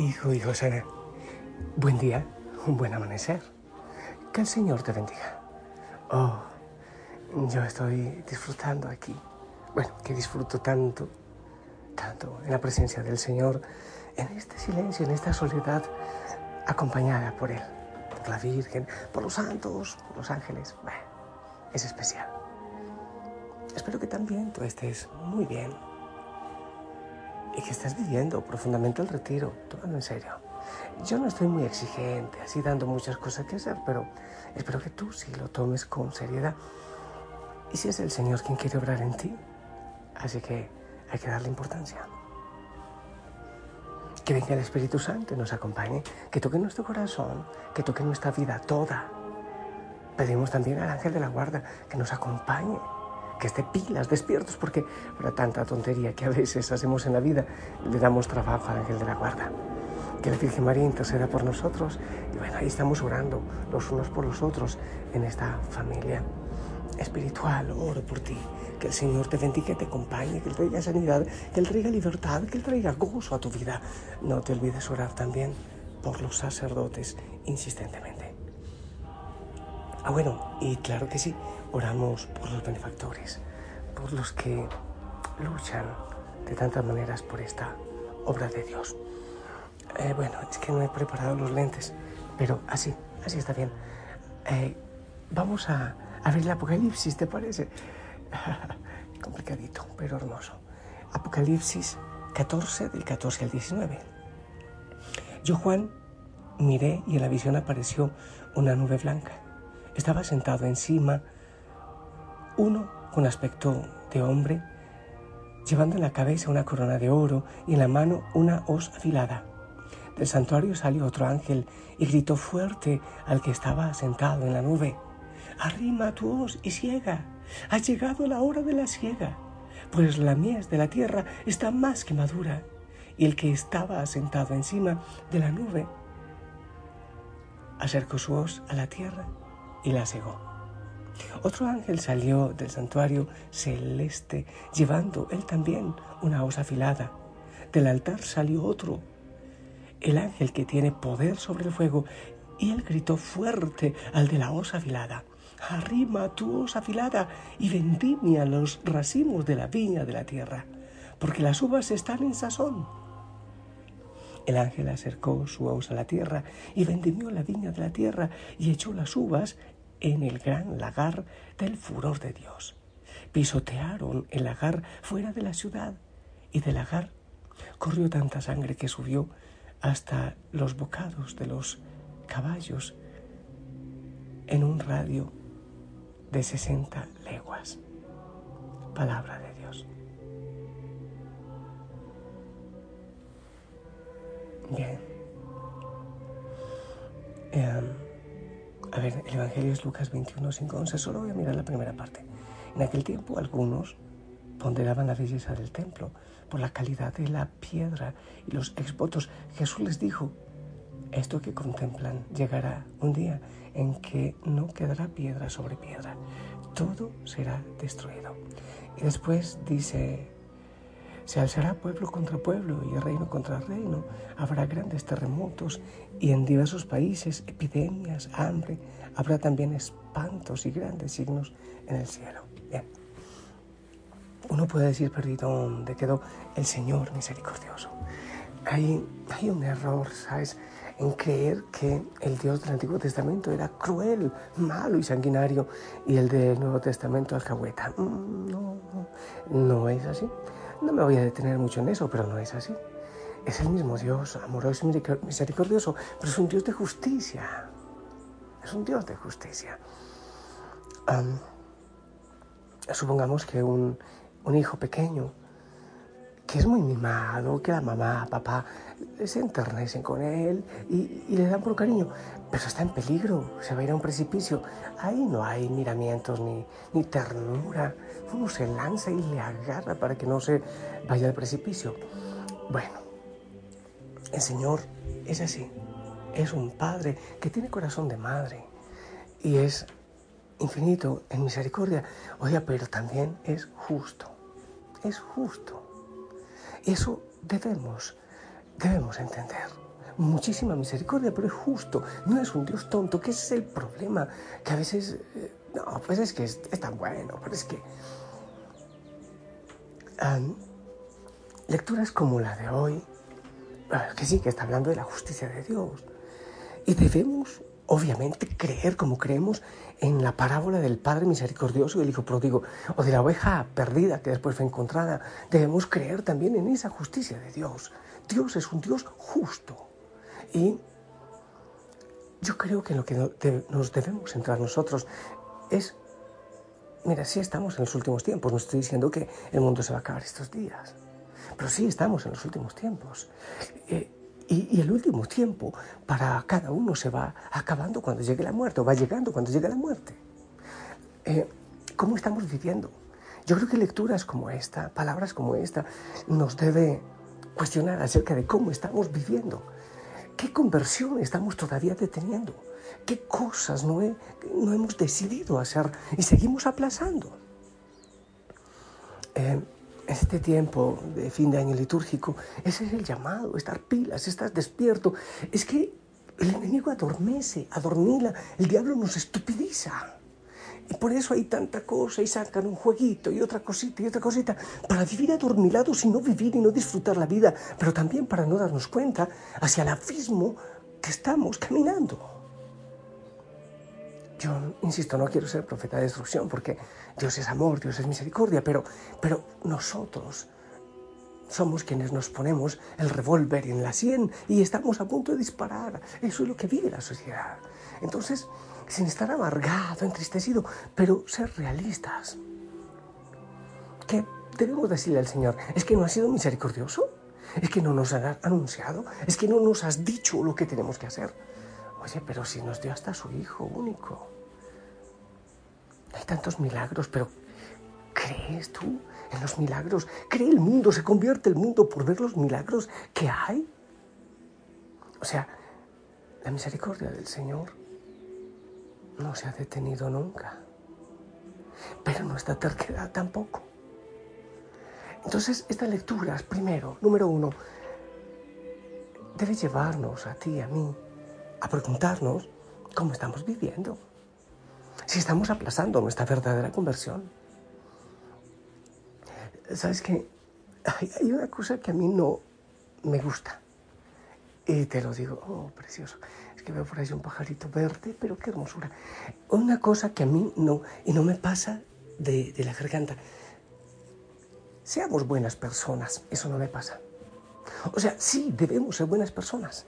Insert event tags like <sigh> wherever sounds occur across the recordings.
Hijo y José, buen día, un buen amanecer. Que el Señor te bendiga. Oh, yo estoy disfrutando aquí. Bueno, que disfruto tanto, tanto en la presencia del Señor, en este silencio, en esta soledad, acompañada por Él, por la Virgen, por los santos, por los ángeles. Bueno, es especial. Espero que también tú estés muy bien y que estés viviendo profundamente el retiro, tómalo en serio. Yo no estoy muy exigente, así dando muchas cosas que hacer, pero espero que tú sí lo tomes con seriedad. Y si es el Señor quien quiere obrar en ti, así que hay que darle importancia. Que venga el Espíritu Santo y nos acompañe, que toque nuestro corazón, que toque nuestra vida toda. Pedimos también al ángel de la guarda que nos acompañe que esté pilas, despiertos, porque para tanta tontería que a veces hacemos en la vida, le damos trabajo al ángel de la guarda. Que la Virgen María interceda por nosotros. Y bueno, ahí estamos orando los unos por los otros en esta familia espiritual. Oro por ti. Que el Señor te bendiga, te acompañe, que Él traiga sanidad, que Él traiga libertad, que Él traiga gozo a tu vida. No te olvides orar también por los sacerdotes insistentemente. Ah, bueno, y claro que sí, oramos por los benefactores, por los que luchan de tantas maneras por esta obra de Dios. Eh, bueno, es que no he preparado los lentes, pero así, así está bien. Eh, vamos a, a, ver el Apocalipsis, ¿te parece? <laughs> Complicadito, pero hermoso. Apocalipsis 14, del 14 al 19. Yo, Juan, miré y en la visión apareció una nube blanca estaba sentado encima, uno con aspecto de hombre, llevando en la cabeza una corona de oro y en la mano una hoz afilada. Del santuario salió otro ángel y gritó fuerte al que estaba sentado en la nube. Arrima tu hoz y ciega. Ha llegado la hora de la siega, pues la mies de la tierra está más que madura. Y el que estaba sentado encima de la nube acercó su hoz a la tierra y la cegó. Otro ángel salió del santuario celeste, llevando él también una hoz afilada. Del altar salió otro, el ángel que tiene poder sobre el fuego, y él gritó fuerte al de la hoz afilada. Arrima tu hoz afilada y vendimia los racimos de la viña de la tierra, porque las uvas están en sazón. El ángel acercó su hoz a la tierra y vendimió la viña de la tierra y echó las uvas en el gran lagar del furor de Dios. Pisotearon el lagar fuera de la ciudad y del lagar corrió tanta sangre que subió hasta los bocados de los caballos en un radio de 60 leguas. Palabra de Dios. Bien. Em, a ver, el Evangelio es Lucas 21, 5, 11. Solo voy a mirar la primera parte. En aquel tiempo algunos ponderaban la belleza del templo por la calidad de la piedra y los exvotos. Jesús les dijo, esto que contemplan llegará un día en que no quedará piedra sobre piedra. Todo será destruido. Y después dice se alzará pueblo contra pueblo y reino contra reino. Habrá grandes terremotos y en diversos países epidemias, hambre. Habrá también espantos y grandes signos en el cielo. Bien. Uno puede decir, perdido, ¿dónde quedó el Señor misericordioso? Hay, hay un error, ¿sabes? En creer que el Dios del Antiguo Testamento era cruel, malo y sanguinario y el del Nuevo Testamento alcahueta. Mm, no, no, no es así. No me voy a detener mucho en eso, pero no es así. Es el mismo Dios, amoroso y misericordioso, pero es un Dios de justicia. Es un Dios de justicia. supongamos que un, hijo pequeño, que es muy mimado, que la mamá, papá se enternecen con él y, le dan por cariño, pero está en peligro, se va a ir a un precipicio. Ahí no hay miramientos ni, ni ternura. Uno se lanza y le agarra para que no se vaya al precipicio. Bueno, el Señor es así. Es un Padre que tiene corazón de madre y es infinito en misericordia. Oiga, pero también es justo. Es justo. Eso debemos, debemos entender. muchísima misericordia, pero es justo, no es un Dios tonto, que es el problema, que a veces, eh, no, pues es que es, tan bueno, pero es que... lecturas como la de hoy, ah, que sí, que está hablando de la justicia de Dios, y debemos, obviamente, creer como creemos en la parábola del Padre misericordioso y el Hijo pródigo, o de la oveja perdida que después fue encontrada. Debemos creer también en esa justicia de Dios. Dios es un Dios justo. Y yo creo que lo que nos debemos centrar nosotros es, mira, sí estamos en los últimos tiempos, no estoy diciendo que el mundo se va a acabar estos días, pero sí estamos en los últimos tiempos. Eh, y, el último tiempo para cada uno se va acabando cuando llegue la muerte, o va llegando cuando llegue la muerte. Eh, ¿Cómo estamos viviendo? Yo creo que lecturas como esta, palabras como esta, nos debe cuestionar acerca de cómo estamos viviendo. ¿Qué conversión estamos todavía deteniendo? ¿Qué cosas no, no hemos decidido hacer y seguimos aplazando? Eh, este tiempo de fin de año litúrgico, ese es el llamado, estar pilas, estar despierto. Es que el enemigo adormece, adormila, el diablo nos estupidiza. Y por eso hay tanta cosa y sacan un jueguito y otra cosita y otra cosita para vivir adormilados y no vivir y no disfrutar la vida, pero también para no darnos cuenta hacia el abismo que estamos caminando. Yo, insisto, no quiero ser profeta de destrucción porque Dios es amor, Dios es misericordia, pero, pero nosotros somos quienes nos ponemos el revólver en la sien y estamos a punto de disparar. Eso es lo que vive la sociedad. Entonces, sin estar amargado, entristecido, pero ser realistas. ¿Qué debemos decirle al Señor? ¿Es que no ha sido misericordioso? ¿Es que no nos ha anunciado? ¿Es que no nos has dicho lo que tenemos que hacer? Oye, pero si nos dio hasta su hijo único. Hay tantos milagros, pero ¿crees tú en los milagros? ¿Cree el mundo? ¿Se convierte el mundo por ver los milagros que hay? O sea, la misericordia del Señor no se ha detenido nunca, pero nuestra terquedad tampoco. Entonces, estas lecturas, primero, número uno, debe llevarnos a ti, a mí, a preguntarnos cómo estamos viviendo, si estamos aplazando nuestra verdadera conversión. ¿Sabes qué? Hay una cosa que a mí no me gusta. Y te lo digo, oh, precioso. Es que veo por ahí un pajarito verde, pero qué hermosura. Una cosa que a mí no, y no me pasa de, de la garganta. Seamos buenas personas, eso no me pasa. O sea, sí, debemos ser buenas personas.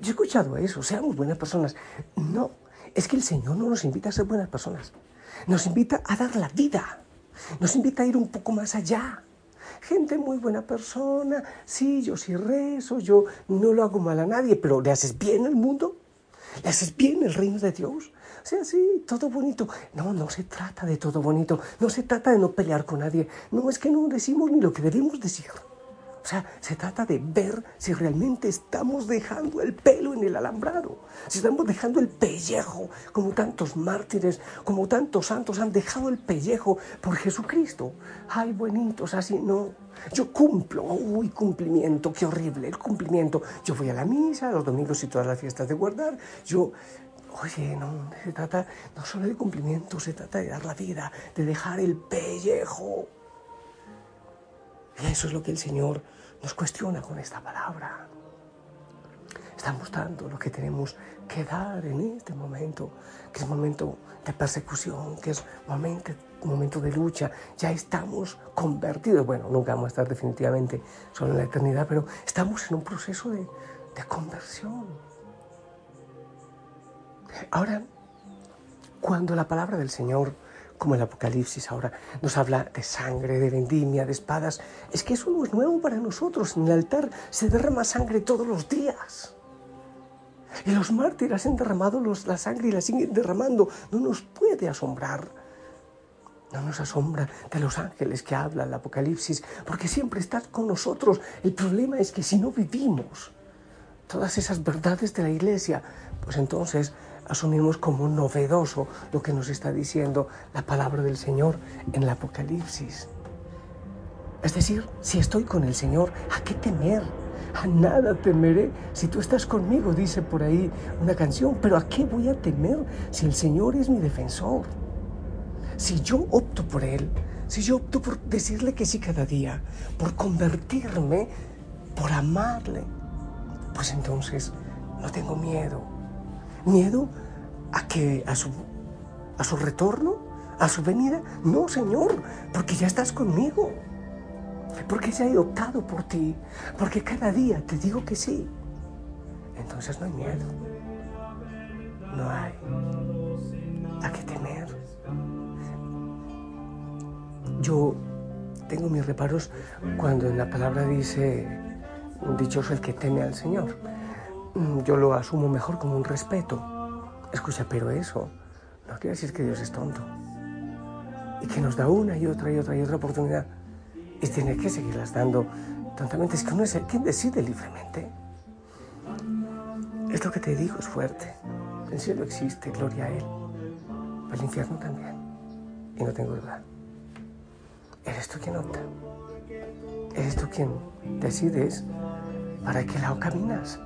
Yo he escuchado eso, seamos buenas personas. No, es que el Señor no nos invita a ser buenas personas. Nos invita a dar la vida. Nos invita a ir un poco más allá. Gente muy buena persona, sí, yo sí rezo, yo no lo hago mal a nadie, pero ¿le haces bien al mundo? ¿Le haces bien el reino de Dios? O sea, sí, todo bonito. No, no se trata de todo bonito. No se trata de no pelear con nadie. No, es que no decimos ni lo que debemos decir. O sea, se trata de ver si realmente estamos dejando el pelo en el alambrado, si estamos dejando el pellejo, como tantos mártires, como tantos santos han dejado el pellejo por Jesucristo. Ay, buenitos, así no. Yo cumplo, uy, cumplimiento, qué horrible, el cumplimiento. Yo voy a la misa, los domingos y todas las fiestas de guardar. Yo Oye, no, se trata no solo de cumplimiento, se trata de dar la vida, de dejar el pellejo. Y eso es lo que el Señor nos cuestiona con esta palabra. Estamos dando lo que tenemos que dar en este momento, que es momento de persecución, que es momento, momento de lucha. Ya estamos convertidos. Bueno, nunca vamos a estar definitivamente solo en la eternidad, pero estamos en un proceso de, de conversión. Ahora, cuando la palabra del Señor como el Apocalipsis ahora nos habla de sangre, de vendimia, de espadas. Es que eso no es nuevo para nosotros. En el altar se derrama sangre todos los días. Y los mártires han derramado la sangre y la siguen derramando. No nos puede asombrar. No nos asombra de los ángeles que habla el Apocalipsis, porque siempre estás con nosotros. El problema es que si no vivimos todas esas verdades de la iglesia, pues entonces asumimos como novedoso lo que nos está diciendo la palabra del Señor en el Apocalipsis. Es decir, si estoy con el Señor, ¿a qué temer? A nada temeré si tú estás conmigo, dice por ahí una canción. Pero ¿a qué voy a temer si el Señor es mi defensor? Si yo opto por Él, si yo opto por decirle que sí cada día, por convertirme, por amarle, pues entonces no tengo miedo. ¿Miedo a que a su, a su retorno, a su venida? No, Señor, porque ya estás conmigo. Porque ya he optado por ti. Porque cada día te digo que sí. Entonces no hay miedo. No hay a qué temer. Yo tengo mis reparos cuando en la palabra dice, dichoso el que teme al Señor. Mm, yo lo asumo mejor como un respeto. Escucha, pero eso no quiere decir que Dios es tonto. Y que nos da una y otra y otra y otra oportunidad. Y tiene que seguirlas dando tontamente. Es que uno es el quien decide libremente. Es lo que te digo, es fuerte. El cielo existe, gloria a Él. El infierno también. Y no tengo duda. Eres tú quien opta. Eres tú quien decides para qué lado caminas.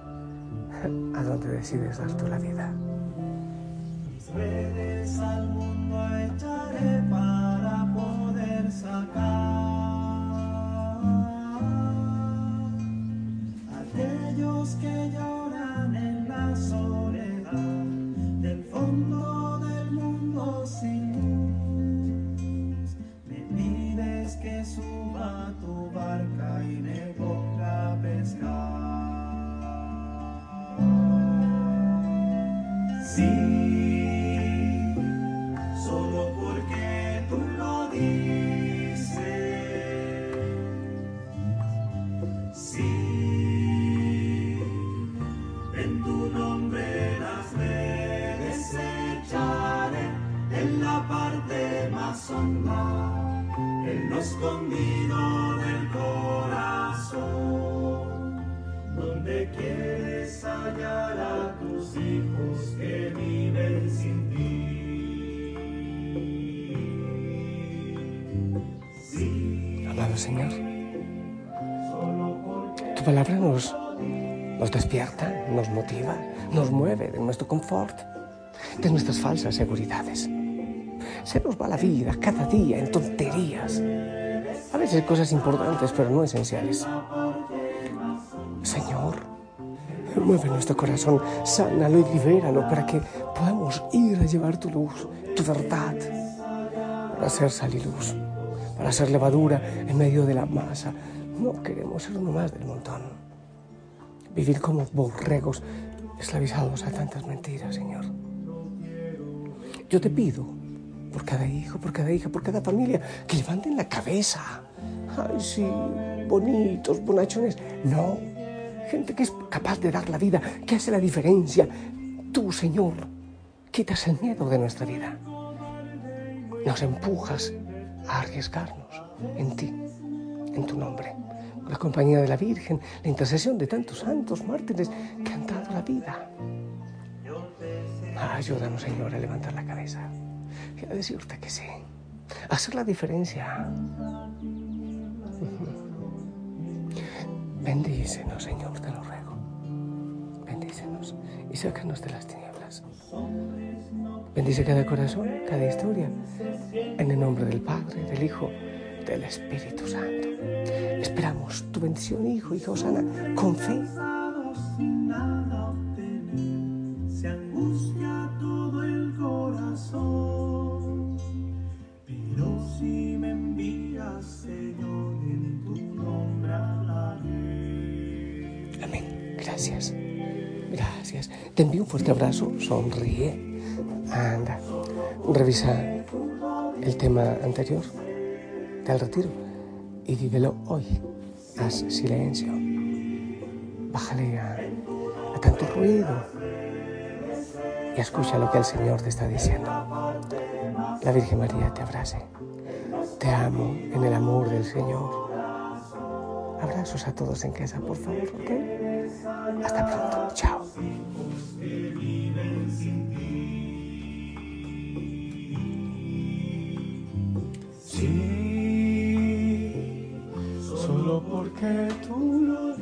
A dónde decides dar tú la vida. Mis redes al mundo echaré para poder sacar aquellos que lloran Señor, tu palabra nos, despierta, nos motiva, nos mueve de nuestro confort, de nuestras falsas seguridades. Se nos va la vida cada día en tonterías. A veces cosas importantes, pero no esenciales. Señor, mueve nuestro corazón, sánalo y libéralo para que podamos ir a llevar tu luz, tu verdad, para hacer sal y luz, para hacer levadura en medio de la masa. No queremos ser uno más del montón. Vivir como borregos esclavizados a tantas mentiras, Señor. Yo te pido por cada hijo, por cada hija, por cada familia, que levanten la cabeza. Ay, sí, bonitos, bonachones. No, gente que es capaz de dar la vida, que hace la diferencia. Tú, Señor, quitas el miedo de nuestra vida. Nos empujas a arriesgarnos en ti, en tu nombre. La compañía de la Virgen, la intercesión de tantos santos mártires que han dado la vida. Ayúdanos, Señor, a levantar la cabeza a decirte que sí. Hacer la diferencia. Bendícenos, Señor, te lo ruego. Bendícenos y sácanos de las tinieblas. Bendice cada corazón, cada historia. En el nombre del Padre, del Hijo, del Espíritu Santo. Esperamos tu bendición, Hijo y Josana, con fe. Gracias. Gracias. Te envío un fuerte abrazo. Sonríe. Anda. Revisa el tema anterior del retiro y vívelo hoy. Haz silencio. Bájale a, a tanto ruido y escucha lo que el Señor te está diciendo. La Virgen María te abrace. Te amo en el amor del Señor. Abrazos a todos en casa, por favor, ¿ok? Hasta pronto. Chao. Sí, solo porque tú lo